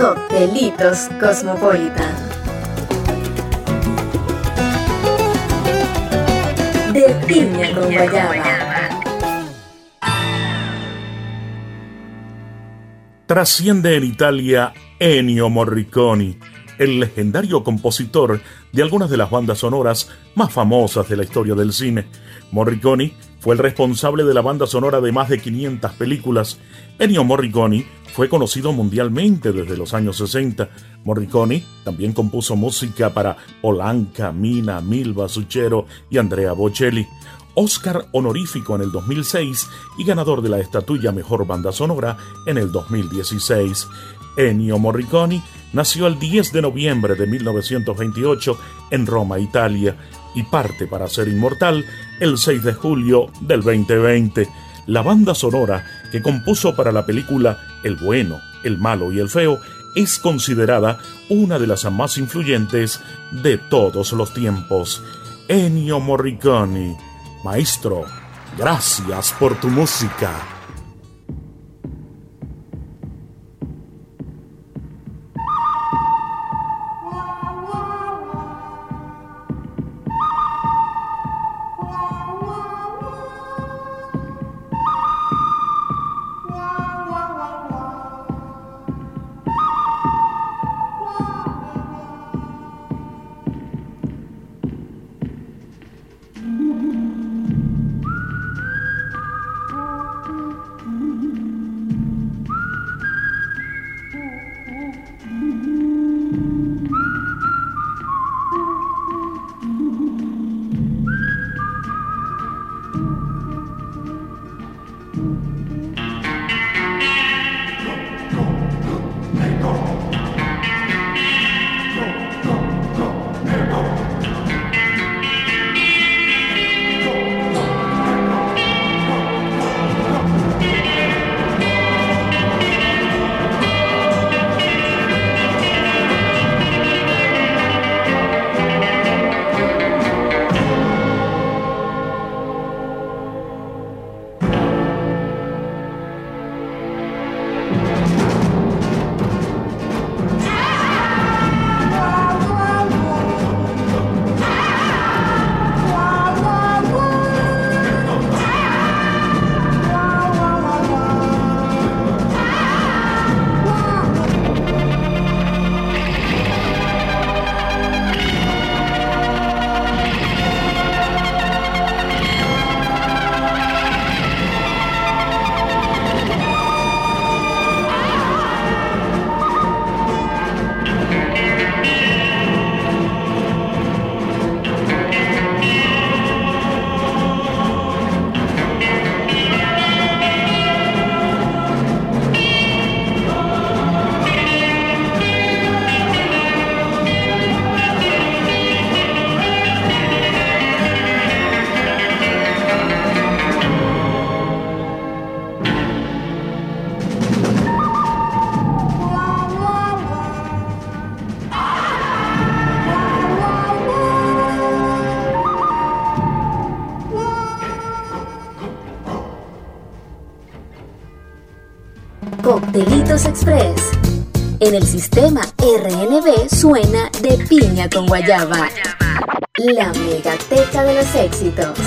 Coctelitos Cosmopolitan. De piña con guayaba. Trasciende en Italia Ennio Morricone, el legendario compositor de algunas de las bandas sonoras más famosas de la historia del cine. Morricone fue el responsable de la banda sonora de más de 500 películas. Ennio Morricone fue conocido mundialmente desde los años 60. Morricone también compuso música para Polanca, Mina, Milva, Suchero y Andrea Bocelli. Oscar honorífico en el 2006 y ganador de la estatuilla Mejor Banda Sonora en el 2016. Ennio Morricone nació el 10 de noviembre de 1928 en Roma, Italia, y parte para ser inmortal el 6 de julio del 2020. La banda sonora que compuso para la película El bueno, el malo y el feo es considerada una de las más influyentes de todos los tiempos. Ennio Morricone, maestro, gracias por tu música. Música Delitos Express. En el sistema RNB suena de piña con guayaba. La megateca de los éxitos.